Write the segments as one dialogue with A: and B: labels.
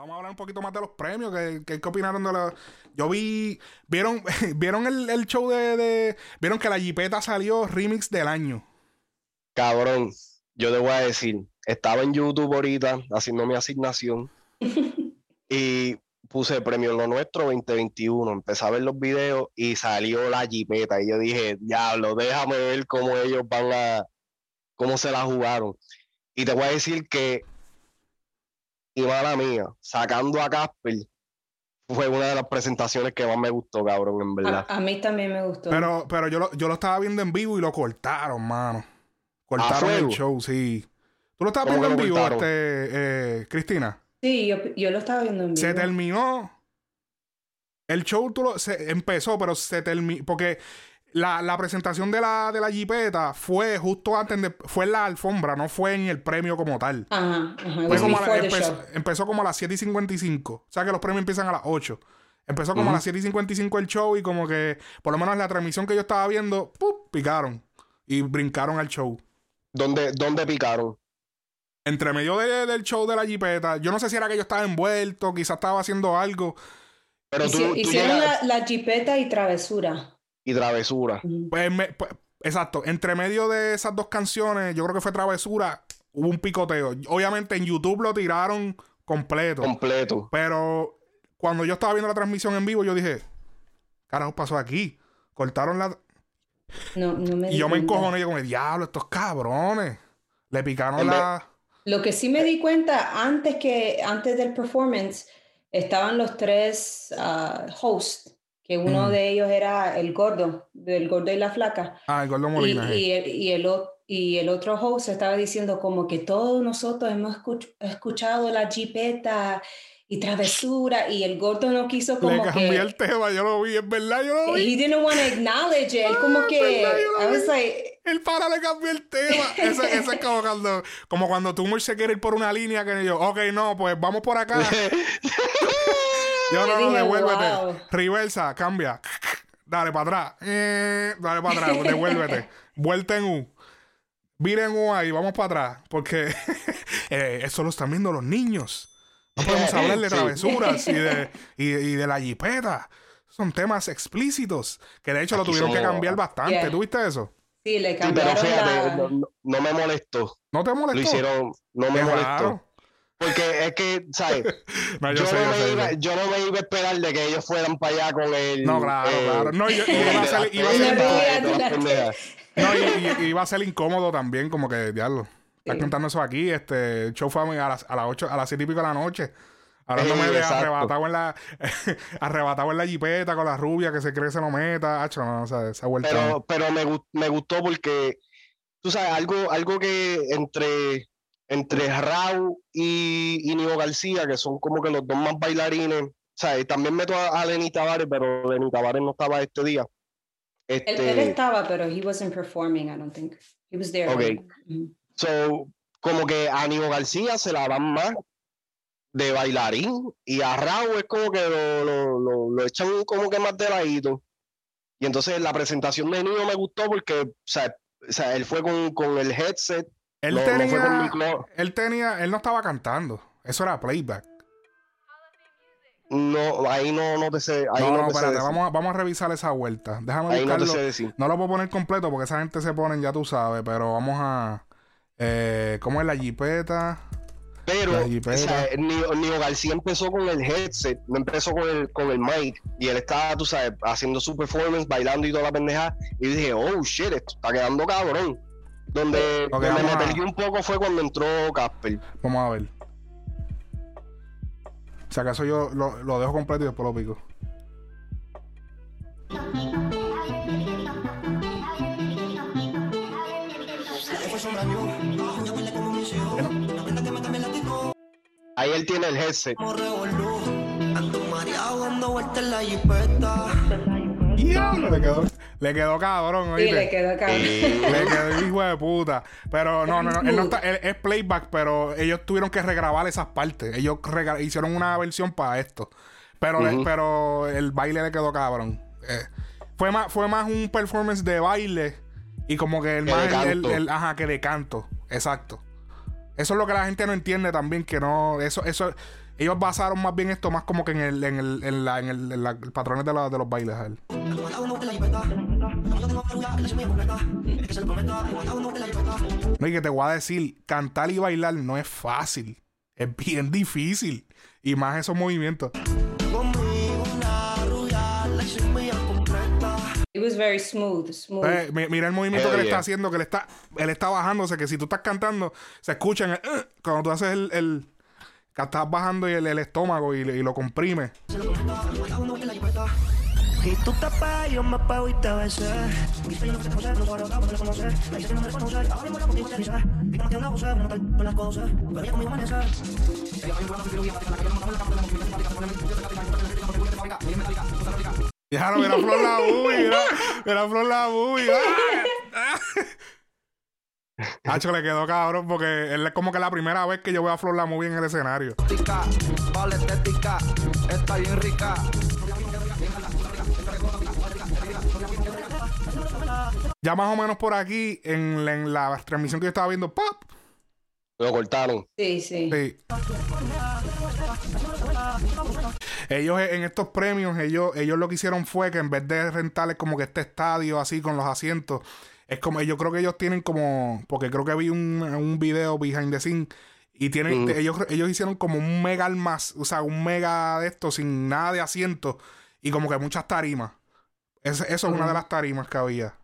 A: Vamos a hablar un poquito más de los premios. ¿Qué, qué, opinaron de los.? Yo vi. ¿Vieron, ¿vieron el, show de, de, Vieron que la Jipeta salió remix del año?
B: Cabrón, yo te voy a decir. Estaba en YouTube ahorita haciendo mi asignación. y puse premio en lo nuestro 2021. Empecé a ver los videos y salió la Jipeta. Y yo dije, diablo, déjame ver cómo ellos van a. cómo se la jugaron. Y te voy a decir que y mala mía, sacando a Casper, fue una de las presentaciones que más me gustó, cabrón, en verdad.
C: A, mí también me gustó.
A: Pero, pero yo, lo, yo lo estaba viendo en vivo y lo cortaron, mano. Cortaron el show, sí. ¿Tú lo estabas viendo en vivo, este, eh, Cristina?
C: Sí, yo, yo, lo estaba viendo en vivo.
A: Se terminó. El show tú lo, se empezó, pero se terminó. Porque la, la, presentación de la, de la Jeepeta fue justo antes de. Fue en la alfombra, no fue en el premio como tal.
C: Ajá,
A: empezó, como a las 7 y 55. O sea que los premios empiezan a las 8. Empezó como a las 7 y 55 el show y como que, por lo menos la transmisión que yo estaba viendo, ¡pup! picaron. Y brincaron al show.
B: ¿Dónde, dónde picaron?
A: Entre medio del show de la Jeepeta. Yo no sé si era que yo estaba envuelto, quizás estaba haciendo algo.
C: Pero hicieron la, la Jeepeta y Travesura
B: y Travesura.
A: Pues, pues, exacto, entre medio de esas dos canciones, yo creo que fue Travesura, hubo un picoteo. Obviamente en YouTube lo tiraron completo.
B: Completo.
A: Pero cuando yo estaba viendo la transmisión en vivo, yo dije, carajo, pasó aquí. Cortaron la...
C: No, no me
A: y yo me encojoné y yo como, diablo, estos cabrones. Le picaron la...
C: Lo que sí me di cuenta antes que antes del performance estaban los tres uh, hosts que uno mm. de ellos era el gordo, del gordo y la flaca.
A: Ah, el gordo Molina.
C: Y, y, el, y, el, otro host estaba diciendo como que todos nosotros hemos escuchado la jipeta y travesura y el gordo no quiso como
A: Le cambié el tema, yo lo vi, es verdad, yo lo vi.
C: He didn't want to acknowledge it, como ah, que I was like,
A: el para le cambió el tema. ese, ese es como cuando, como cuando tú se quiere ir por una línea que yo, ok, no, pues vamos por acá. Yo no, no, devuélvete. Reversa, cambia. Dale para atrás. Eh, dale para atrás, devuélvete. Vuelta en U. Vira en U ahí, vamos para atrás. Porque eh, eso lo están viendo los niños. No podemos hablar de travesuras y, de, y, de la jipeta. Son temas explícitos que de hecho lo tuvieron que cambiar bastante. ¿Tuviste eso?
C: Sí, le cambiaron. pero fíjate,
B: no, me molestó.
A: ¿No te molestó?
B: Lo hicieron, no me molestó. Porque es que, ¿sabes? yo, no me iba, yo, no me iba, a esperar de que ellos fueran para allá con el.
A: No, claro,
B: eh,
A: claro. No, iba a ser, iba a ser, no, y, iba a ser incómodo también, como que, diablo. Estás contando eso aquí. Este, el show fue a las, a las 8, a las 7 y pico de la noche. Ahora no me de arrebatado en la arrebatado en la jipeta con la rubia que se cree que se lo meta. Hacho, no, o sea, esa vuelta.
B: Pero, pero me, me gustó porque, tú sabes, algo, algo que entre entre Raúl y, y García, que son como que los dos más bailarines. O sea, también meto a, Lenny Tavares, pero Lenny Tavares no estaba este día.
C: Este... Él, estaba, pero he wasn't performing, I don't think. He was there.
B: Okay. So, como que a Nivo García se la dan más de bailarín y a Raúl es como que lo, lo, lo, echan como que más de ladito. Y entonces la presentación de Nivo me gustó porque, o sea, o sea él fue con, con el headset
A: él tenía. él tenía. Él no estaba cantando. Eso era playback.
B: No, ahí no, no te sé.
A: no, no, espérate, vamos, a, vamos a revisar esa vuelta. Déjame buscarlo. No, no, lo puedo poner completo porque esa gente se pone, ya tú sabes, pero vamos a. Eh, ¿Cómo es la jipeta?
B: Pero, o sea, Nio, García empezó con el headset, no empezó con el, con el mic. Y él estaba, tú sabes, haciendo su performance, bailando y toda la pendeja. Y dije, oh shit, esto está quedando cabrón. Donde, me perdí un poco fue cuando entró Casper.
A: Vamos a ver. Si acaso yo lo, lo dejo completo y después lo pico.
B: Ahí él tiene el headset.
A: Le quedó, le quedó cabrón,
C: Sí, le quedó cabrón.
A: Le quedó hijo de puta. Pero no, no, no. Él no está, es playback, pero ellos tuvieron que regrabar esas partes. Ellos hicieron una versión para esto. Pero, pero el baile le quedó cabrón. Eh, fue, más, fue más un performance de baile y como que el más. El, ajá, que de canto. Exacto. Eso es lo que la gente no entiende también, que no. Eso, eso Ellos basaron más bien esto más como que en el, en el, en la, en el, en la, patrones de, de los bailes. A él. No, y que te voy a decir, cantar y bailar no es fácil. Es bien difícil. Y más esos movimientos.
C: It was very smooth, smooth.
A: Eh, mira el movimiento
B: Hell
A: que le
B: yeah.
A: está haciendo, que le está, él está bajándose, que si tú estás cantando, se escucha en el, "Uh", cuando tú haces el, el que estás bajando y el, el estómago y, y lo comprime.
D: Y tú te apagas, yo me apago y te besé. Mi no no. Me dice que no me reconoce, ahora mismo la contigo dice. Vi que no tiene una voz, no tal las cosas. Conmigo
A: la Bui, mira, mira Flor la Bui. Hacho, le quedó cabrón porque él es como que la primera vez que yo veo a Flor la Movie en el escenario.
E: Tica, vale estética, está bien rica.
A: Ya más o menos por aquí, en, la- en la transmisión que yo estaba viendo, ¡pop!
B: Lo cortaron.
C: Sí, sí.
A: Sí. Ellos en estos premios, ellos, ellos lo que hicieron fue que en vez de rentarles como que este estadio así con los asientos, es como, yo creo que ellos tienen como, porque creo que vi un, un video behind the scene y tienen, ellos, ellos hicieron como un mega almaz, o sea, un mega de esto sin nada de asiento y como que muchas tarimas. Es- eso es una de las tarimas que había.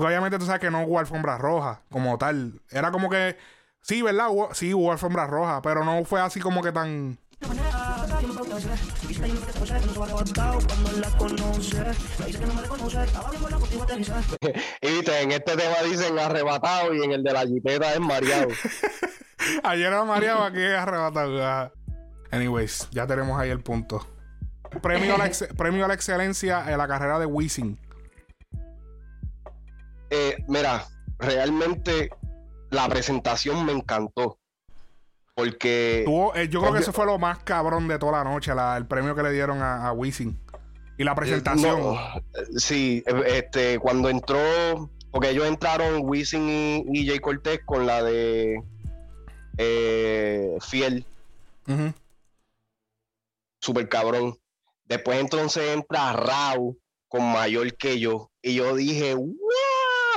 A: Porque obviamente tú sabes que no hubo alfombra roja como tal. Era como que, sí, ¿verdad? Hubo- sí, hubo alfombra roja, pero no fue así como que tan...
D: Te.
B: Y viste, en este tema dicen arrebatado y en el de la jipeta es mareado.
A: Ayer era mareado, aquí es arrebatado. Anyways, ya tenemos ahí el punto. Premio a la, ex- premio a la excelencia en la carrera de Wisin.
B: Eh, mira, realmente la presentación me encantó. Porque
A: Tuvo, eh, yo creo que eso fue lo más cabrón de toda la noche, la- el premio que le dieron a, a Wisin. Y la presentación.
B: No, sí, eh, este, cuando entró, porque ellos entraron Wisin y, y Jay Cortés con la de eh, Fiel,
A: Ujú.
B: super cabrón. Después entonces entra Rau con mayor que yo. Y yo dije, ¡wow!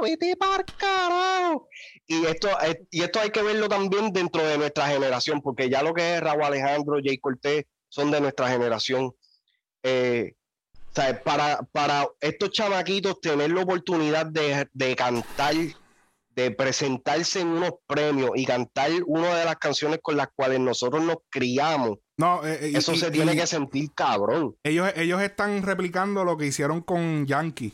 B: ¡Vete para carajo! Y esto, eh, y esto hay que verlo también dentro de nuestra generación, porque ya lo que es Raúl Alejandro, Jay Cortés, son de nuestra generación. Eh, para, para estos chamaquitos tener la oportunidad de, de cantar, de presentarse en unos premios y cantar una de las canciones con las cuales nosotros nos criamos,
A: No, eh, y-
B: eso
A: y-
B: se tiene
A: y
B: que sentir cabrón.
A: ellos, ellos están replicando lo que hicieron con Yankee.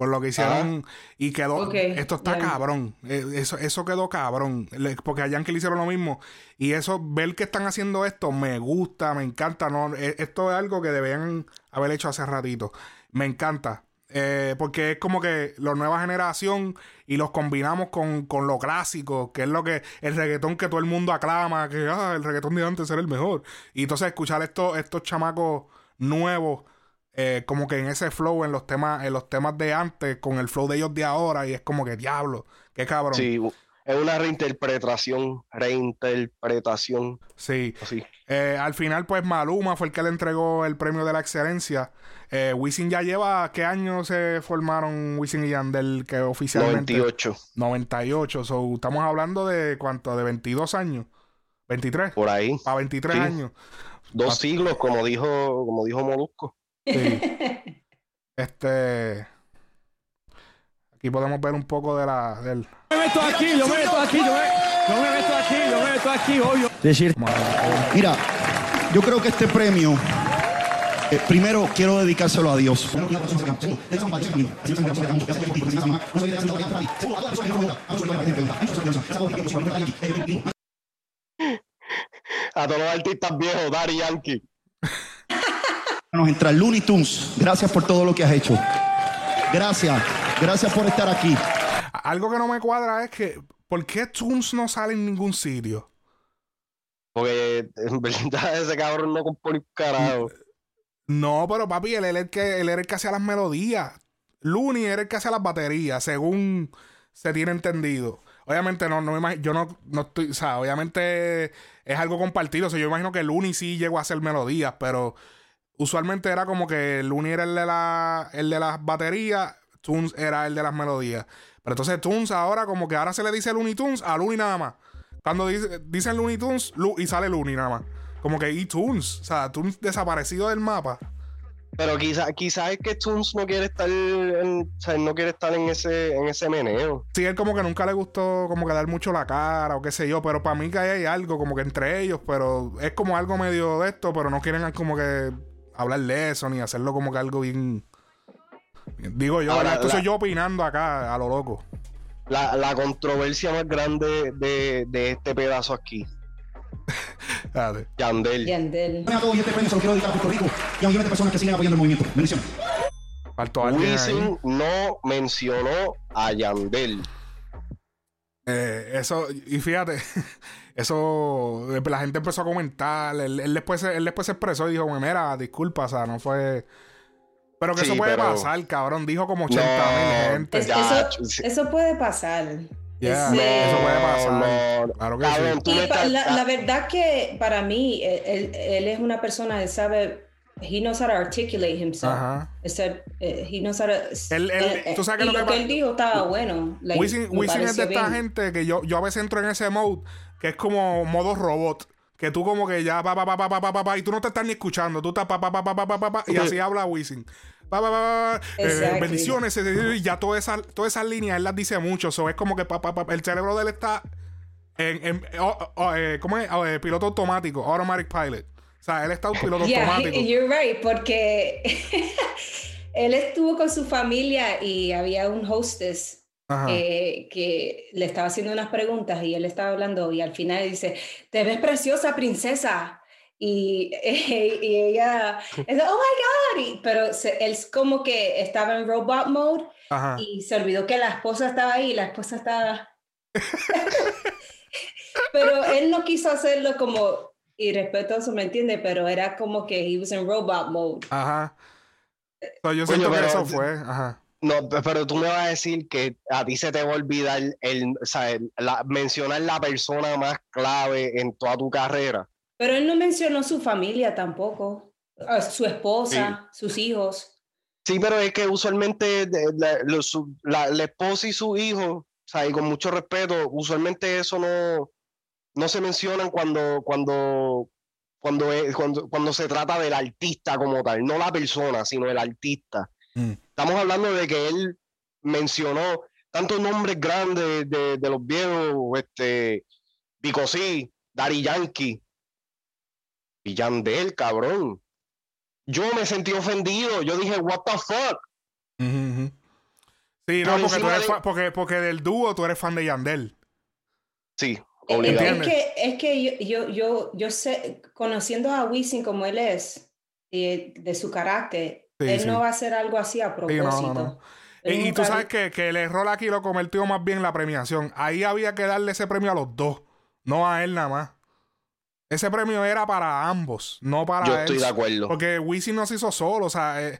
A: Con lo que hicieron y quedó. Esto está cabrón. Eh, eso, eso quedó cabrón. Porque a Yankee le hicieron lo mismo. Y eso, ver que están haciendo esto, me gusta, me encanta. No, Eh, esto es algo que debían haber hecho hace ratito. Me encanta. Eh, porque es como que la nueva generación y los combinamos con, con lo clásico, que es lo que el reggaetón que todo el mundo aclama, que ah, el reggaetón de antes era el mejor. Y entonces escuchar estos, estos chamacos nuevos, eh, como que en ese flow, en los temas, en los temas de antes, con el flow de ellos de ahora, y es como que diablo, qué cabrón.
B: Sí, es una reinterpretación, reinterpretación,
A: Sí.
B: así.
A: Eh, al final, pues Maluma fue el que le entregó el premio de la excelencia. Eh, Wisin ya lleva, ¿qué años se formaron Wisin y Yandel? Que oficialmente.
B: 98,
A: 98. So, estamos hablando de cuánto, de 22 años. 23.
B: por ahí.
A: A 23
B: Sí.
A: años.
B: Dos siglos, como dijo, como dijo Molusco.
A: Sí. este. Aquí podemos ver un poco de la. Del,
F: me meto aquí, yo me meto aquí, yo me, yo me meto aquí, yo me meto aquí, obvio. Decir,
G: Mira, yo creo que este premio, eh, primero quiero dedicárselo a Dios.
B: A todos los artistas viejos, Daddy Yankee.
G: Nos entra Looney Tunes. Gracias por todo lo que has hecho. Gracias, gracias por estar aquí.
A: Algo que no me cuadra es que. ¿Por qué Tunes no sale en ningún sitio?
B: Porque en verdad ese cabrón no compone un carajo.
A: No, pero papi, él, era el que, él era el que hacía las melodías. Looney era el que hacía las baterías, según se tiene entendido. Obviamente no, no me imagino, yo no, no estoy, o sea, obviamente es algo compartido. O sea, yo imagino que Looney sí llegó a hacer melodías, pero usualmente era como que Looney era el de la, el de las baterías, Tunes era el de las melodías. Pero entonces Tunes ahora como que ahora se le dice Looney Tunes a Looney nada más. Cuando dice, dicen Looney Tunes Lu- y sale Looney nada más. Como que y Tunes, o sea, Tunes desaparecido del mapa.
B: Pero quizás quizá es que Tunes no quiere estar en, o sea, él no quiere estar en ese, en ese meneo.
A: Sí, él como que nunca le gustó como que dar mucho la cara o qué sé yo, pero para mí que hay algo como que entre ellos, pero es como algo medio de esto, pero no quieren como que hablar de eso ni hacerlo como que algo bien... Digo yo,
B: Ahora.
A: Esto
B: la-
A: soy yo opinando acá a lo loco.
B: La, la controversia más grande de, de este pedazo aquí. Yandel.
C: Yandel.
G: A todos y este premio se lo quiero dedicar a Puerto Rico y a millones de personas que siguen apoyando el movimiento. Bendiciones.
A: Faltó alguien ahí.
B: Wisin no mencionó a Yandel.
A: Eh, eso, y fíjate, eso, eh, la gente empezó a comentar, él, él después, se- él después se expresó y dijo, mira, disculpa, o sea, no fue... Pero que
B: Sí,
A: eso puede
B: pero-
A: pasar, cabrón, dijo como 80 mil
B: No,
A: gente.
C: Eso,
B: sí.
C: eso puede pasar.
A: Yeah,
C: Ese-
A: eso puede pasar.
B: No, no.
A: Claro que
B: Cabrón,
A: sí.
C: pa- la, la verdad que para mí, él, él- él es una persona que sabe, he knows how to articulate himself.
A: Ajá.
C: O sea, eh, he knows how to,
A: Él- él-
C: eh,
A: tú sabes que
C: y
A: lo
C: lo
A: que
C: que
A: pa-
C: él dijo estaba bueno. like,
A: Wisin, es de esta gente que yo, yo a veces entro en ese mode que es como modo robot. Que tú como que ya pa pa pa pa pa pa pa, pa, y tú no te estás ni escuchando, tú estás pa pa pa pa pa pa pa, pa, y así habla Wisin. Pa, pa, pa, pa, eh, bendiciones, eh, eh, y ya todas esas todas esas líneas él las dice mucho, so es como que pa, pa, pa, el cerebro de él está en, en oh, oh, eh, ¿cómo es? Oh, eh, piloto automático, automatic pilot. O sea, él está un piloto
C: Yeah,
A: automático.
C: you're right, porque él estuvo con su familia y había un hostess
A: Ajá.
C: que, que le estaba haciendo unas preguntas y él estaba hablando y al final dice, te ves preciosa, princesa. Y, y ella, dice, oh my God, y- pero se- él es como que estaba en robot mode
A: Ajá.
C: y se olvidó que la esposa estaba ahí la esposa estaba... pero él no quiso hacerlo como irrespetuoso, ¿me entiende? Pero era como que he was in robot mode.
A: Ajá. So, yo siento que
B: pero-
A: eso fue. Ajá.
B: No, pe- pero tú me vas a decir que a ti se te va a olvidar el, o sea, el- la- mencionar la persona más clave en toda tu carrera.
C: Pero él no mencionó su familia tampoco, a su esposa, sus hijos.
B: Sí, pero es que usualmente la, lo- su- la- la esposa y su hijo, o sea, y con mucho respeto, usualmente eso no, no se mencionan cuando, cuando, cuando, es- cuando, cuando se trata del artista como tal, no la persona, sino el artista.
A: Mm.
B: Estamos hablando de que él mencionó tantos nombres grandes de, de los viejos, este, Vico sí, Daddy Yankee, y Yandel, cabrón. Yo me sentí ofendido, yo dije, what the fuck.
A: Sí, no,
B: Por
A: porque, tú eres
B: de-
A: porque, porque del dúo tú eres fan de Yandel.
B: Sí,
C: Es,
B: obligado.
C: Es que, es que yo, yo, yo, yo sé, conociendo a Wisin como él es, y de su carácter,
A: Sí,
C: él
A: sí.
C: no va a hacer algo así a
A: no,
C: propósito.
A: no. Y, y tú sabes que, que el error aquí lo convirtió más bien la premiación. Ahí había que darle ese premio a los dos, no a él nada más. Ese premio era para ambos, no para
B: Yo
A: él.
B: estoy de acuerdo.
A: Porque Wisin no se hizo solo, o sea, eh,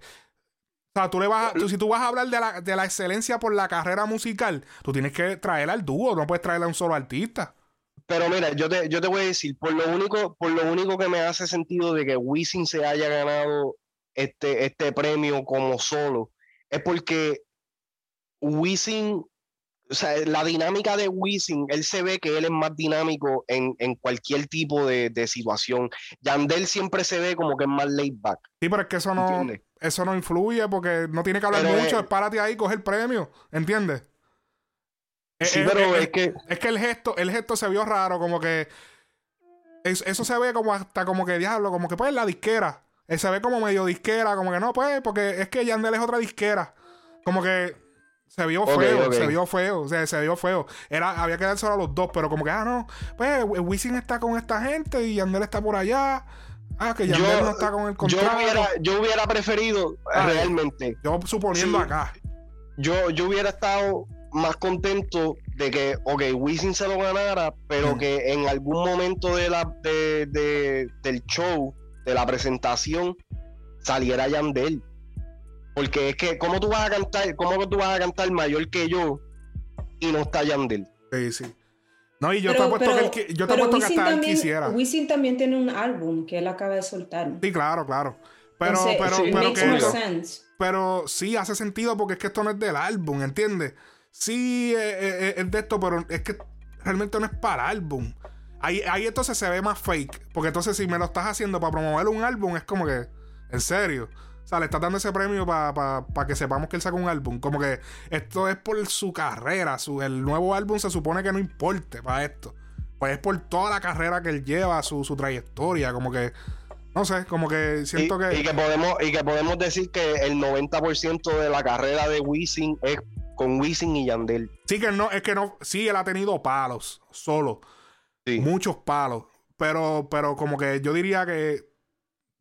A: o sea, tú le vas a- tú- si tú vas a hablar de la, de la excelencia por la carrera musical, tú tienes que traer al dúo, no puedes traer a un solo artista.
B: Pero mira, yo te, yo te voy a decir, por lo único, por lo único que me hace sentido de que Wisin se haya ganado este, este premio como solo, es porque Wisin, o sea, la dinámica de Wisin, él se ve que él es más dinámico en, en cualquier tipo de, de situación. Yandel siempre se ve como que es más laid back.
A: Sí, pero es que eso no,
B: ¿Entiendes?
A: eso no influye porque no tiene que hablar
B: Pero,
A: mucho,
B: eh,
A: es párate ahí coge el premio, ¿entiendes? Eh,
B: Sí,
A: eh,
B: pero
A: eh,
B: es que
A: Es que el gesto, el gesto se vio raro, como que es- eso se ve como hasta como que diablo, como que pues la disquera. Él se ve como medio disquera, como que no, pues, porque es que Yandel es otra disquera. Como que se vio feo, se vio feo, o sea, se vio feo. Era, había que dárselo a los dos, pero como que, ah, no, pues Wisin está con esta gente y Yandel está por allá. Ah, que Yandel
B: Yo-
A: no está con el
B: yo
A: contrato.
B: hubiera, yo hubiera preferido
A: Ay.
B: realmente
A: Yo suponiendo
B: Sí.
A: acá.
B: yo, yo hubiera estado más contento de que, ok, Wisin se lo ganara, pero
A: Mm.
B: que en algún momento de la, de, de- del show, de la presentación, saliera Yandel. Porque es que, ¿cómo tú vas a cantar, cómo tú vas a cantar mayor que yo y no está Yandel?
A: Sí, sí. No, y yo te apuesto que, él, yo te apuesto que hasta él quisiera.
C: Wisin también tiene un álbum que él acaba de soltar.
A: Sí, claro, claro. Pero,
C: Entonces,
A: pero,
B: sí,
A: pero
C: makes
A: que
C: more
A: eso-
C: sense.
A: Pero sí hace sentido porque es que esto no es del álbum, ¿entiendes? Sí eh, eh, es de esto, pero es que realmente no es para álbum. Ahí, ahí entonces se ve más fake. Porque entonces si me lo estás haciendo para promover un álbum, es como que, en serio. O sea, le estás dando ese premio para que sepamos que él saca un álbum. Como que esto es por su carrera. Su, el nuevo álbum se supone que no importe para esto. Pues es por toda la carrera que él lleva, su, su trayectoria. Como que, no sé, como que
B: Y,
A: siento que...
B: y que podemos y que podemos decir que el 90% de la carrera de Wisin es con Wisin y Yandel.
A: Sí que no, es que no, sí, él ha tenido palos, solo, Muchos palos, pero, pero como que yo diría que,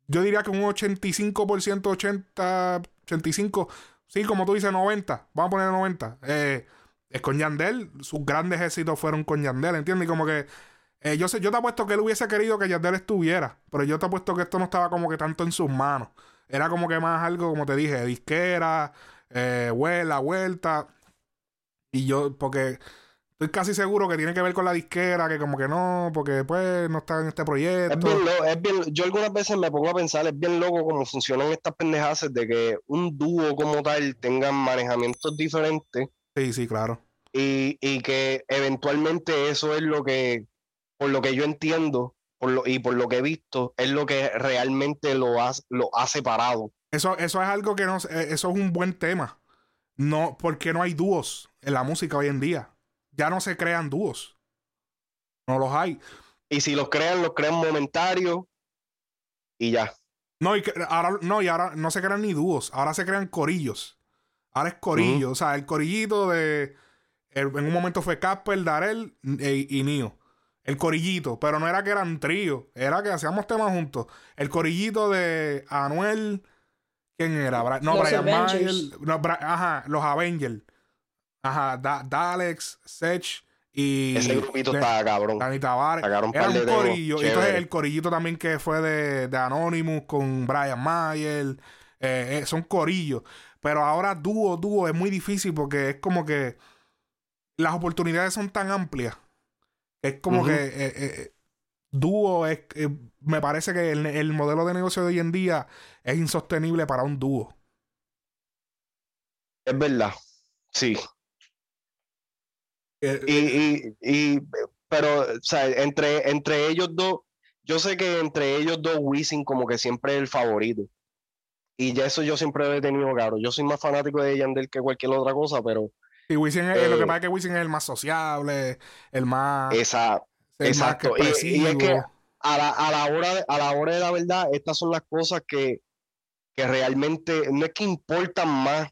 A: yo diría que un 85%, 80, 85, sí, como tú dices, 90, vamos a poner 90, eh, es con Yandel, sus grandes éxitos fueron con Yandel, ¿entiendes? Y como que, eh, yo sé, yo te apuesto que él hubiese querido que Yandel estuviera, pero yo te apuesto que esto no estaba como que tanto en sus manos, era como que más algo, como te dije, disquera, eh, vuela, vuelta. Y yo, porque estoy casi seguro que tiene que ver con la disquera, que como que no, porque pues no está en este
B: Es
A: proyecto.
B: bien, lo- es bien- yo algunas veces me pongo a pensar, es bien loco cómo funcionan estas pendejadas de que un dúo como tal tengan manejamientos diferentes
A: Sí, sí, claro.
B: y, y que eventualmente eso es lo que, por lo que yo entiendo por lo, y por lo que he visto, es lo que realmente lo ha, lo ha separado.
A: Eso, eso es algo que no, eh, eso es un buen tema. No, porque no hay dúos en la música hoy en día. Ya no se crean dúos. No los hay.
B: Y si los crean, los crean momentarios y ya.
A: No, y que- ahora, no, y ahora no se crean ni dúos. Ahora se crean corillos. Ahora es corillo. O sea, el corillito de. el- en un momento fue Casper, Darel e- y Nio. El corillito. Pero no era que eran tríos. Era que hacíamos temas juntos. El corillito de Anuel. ¿Quién era? Bra- no,
C: Los
A: Brian
C: Avengers.
A: Mayer. No, Bra- ajá, los Avengers. Ajá, Da- Dalex, Sech y.
B: Ese grupito está cabrón.
A: Dani Tavares. Era un corillo. Y entonces el corillito también que fue de, de Anonymous con Brian Mayer. eh, eh, son corillos. Pero ahora dúo, dúo es muy difícil porque es como que las oportunidades son tan amplias. Es como que eh, dúo es. me parece que el, el modelo de negocio de hoy en día es insostenible para un dúo.
B: Es verdad. Sí.
A: Eh,
B: Y, y, y, pero, o sea, entre, entre ellos dos, yo sé que entre ellos dos, Wisin como que siempre es el favorito. Y ya eso yo siempre lo he tenido claro. Yo soy más fanático de Yandel que cualquier otra cosa, pero
A: y Wisin es- lo que
B: eh,
A: pasa es que Wisin es el más sociable, el más.
B: esa,
A: el más
B: exacto. Y- y es que- a la, a la hora de, a la hora de la verdad, estas son las cosas que, que realmente no es que importan más,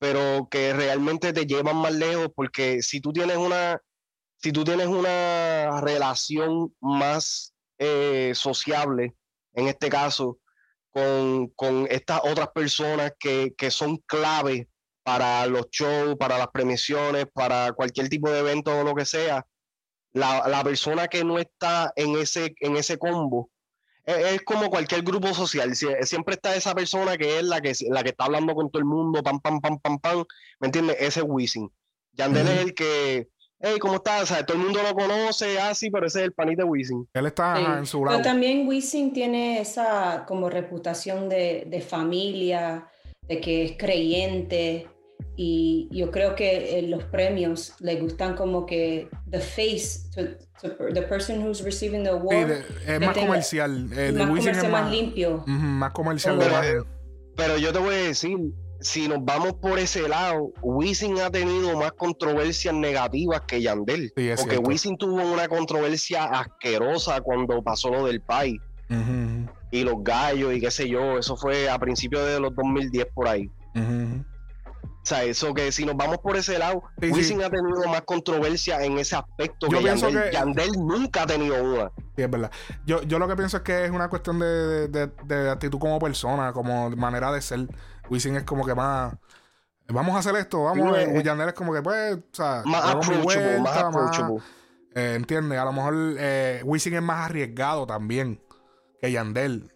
B: pero que realmente te llevan más lejos, porque si tú tienes una, si tú tienes una relación más eh, sociable, en este caso, con, con estas otras personas que, que son clave para los shows, para las premiaciones, para cualquier tipo de evento o lo que sea, la, la persona que no está en ese, en ese combo es, es como cualquier grupo social. Sie- Siempre está esa persona que es la que, la que está hablando con todo el mundo, pam, pam, pam, pam, pam. ¿Me entiendes? Ese es Wisin. Yandel es el que, hey, ¿cómo estás? O sea, todo el mundo lo conoce, así, pero ese es el panita de Wisin.
A: Él está
C: Sí,
A: en su
C: Pero
A: lado.
C: también Wisin tiene esa como reputación de, de familia, de que es creyente y yo creo que eh, los premios le gustan como que the face, to, to the person who's receiving the
A: Sí,
C: award,
A: de- es más
C: tenga-
A: comercial. El
C: más
A: es
C: comercial,
A: más,
C: más limpio.
A: Más comercial.
B: Pero, yo te voy a decir, si nos vamos por ese lado, Wisin ha tenido más controversias negativas que Yandel.
A: Sí,
B: porque
A: cierto.
B: Wisin tuvo una controversia asquerosa cuando pasó lo del país. Y los gallos y qué sé yo, eso fue a principios de los 2010 por ahí.
A: ujú.
B: O sea, eso que si nos vamos por ese lado,
A: Sí, sí.
B: Wisin ha tenido más controversia en ese aspecto
A: Yo
B: que
A: pienso
B: Yandel.
A: que-
B: Yandel nunca ha tenido una.
A: Sí, es verdad. Yo, yo lo que pienso es que es una cuestión de, de, de- actitud como persona, como manera de ser. Wisin es como que más. Vamos a hacer esto, vamos a
B: eh,
A: ver. Yandel es como que, pues, o sea,
B: Más approachable, más
A: vuelta, más- eh, ¿Entiendes? A lo mejor eh, Wisin es más arriesgado también que Yandel.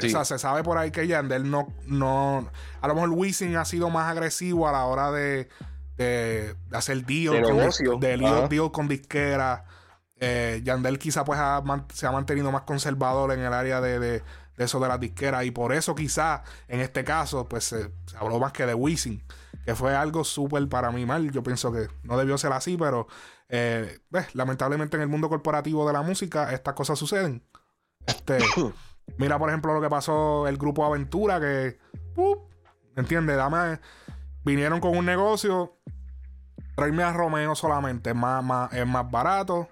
B: Sí.
A: O sea, se sabe por ahí que Yandel no, no. A lo mejor Wisin ha sido más agresivo a la hora de, de, hacer deal,
B: De
A: con, de deal, deal con disquera. Eh, Yandel quizá pues ha se ha mantenido más conservador en el área de, de- de eso de las disqueras y por eso quizá en este caso pues se, se habló más que de Wisin, que fue algo súper para mí mal. Yo pienso que no debió ser así, pero eh, ves, lamentablemente en el mundo corporativo de la música estas cosas suceden. Este, mira por ejemplo lo que pasó el grupo Aventura que, ¡pup! ¿entiendes? Dame, vinieron con un negocio, traerme a Romeo solamente, es más, más, es más barato.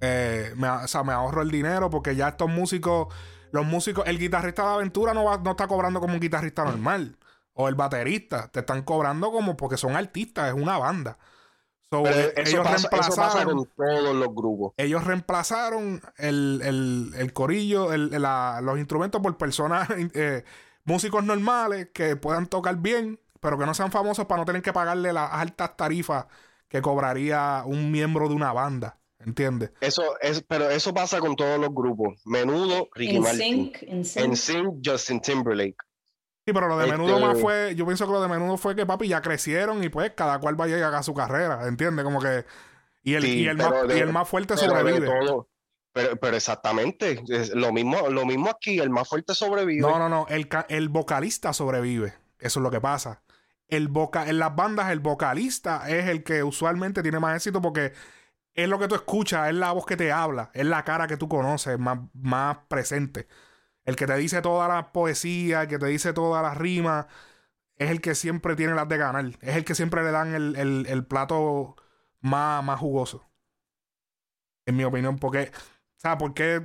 A: Eh, me, o sea, me ahorro el dinero porque ya estos músicos, los músicos, el guitarrista de aventura no, va- no está cobrando como un guitarrista normal. O el baterista, te están cobrando como porque son artistas, es una banda. So,
B: Pero
A: eh,
B: eso
A: ellos
B: pasa, eso pasa
A: reemplazaron,
B: con todos los grupos.
A: ellos reemplazaron el, el- el corillo, el- la- los instrumentos por personas, eh, músicos normales que puedan tocar bien, pero que no sean famosos para no tener que pagarle las altas tarifas que cobraría un miembro de una banda. ¿Entiendes?
B: Eso es, pero eso pasa con todos los grupos. Menudo, Ricky
C: En
B: Martin.
C: sync, en sync.
B: En Sync, Justin Timberlake.
A: Sí, pero lo de
B: Este-
A: menudo más fue, yo pienso que lo de menudo fue que papi ya crecieron y pues cada cual vaya y haga su carrera, ¿entiendes? Como que y el,
B: Sí,
A: y el, más,
B: pero de-
A: y el más fuerte
B: pero
A: sobrevive.
B: todo. Pero, pero exactamente, es lo mismo, lo mismo aquí, el más fuerte sobrevive.
A: No, no, no. El, el vocalista sobrevive. Eso es lo que pasa. El voca en las bandas, el vocalista es el que usualmente tiene más éxito porque es lo que tú escuchas, es la voz que te habla, es la cara que tú conoces, más, más presente. El que te dice toda la poesía, el que te dice todas las rimas, es el que siempre tiene las de ganar. Es el que siempre le dan el, el- el plato más, más jugoso. En mi opinión, porque, ¿sabes? Porque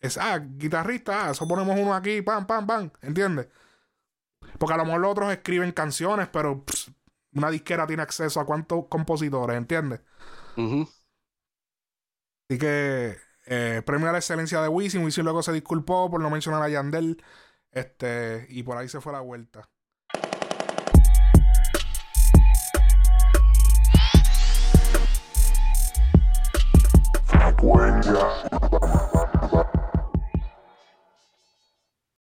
A: es, ah, guitarrista, ah, eso ponemos uno aquí, pam, pam, pam, ¿entiendes? Porque a lo mejor los otros escriben canciones, pero pss, una disquera tiene acceso a cuántos compositores, ¿entiendes? Así que eh, premio a la excelencia de Wisin. Wisin luego se disculpó por no mencionar a Yandel. Este, y por ahí se fue la vuelta.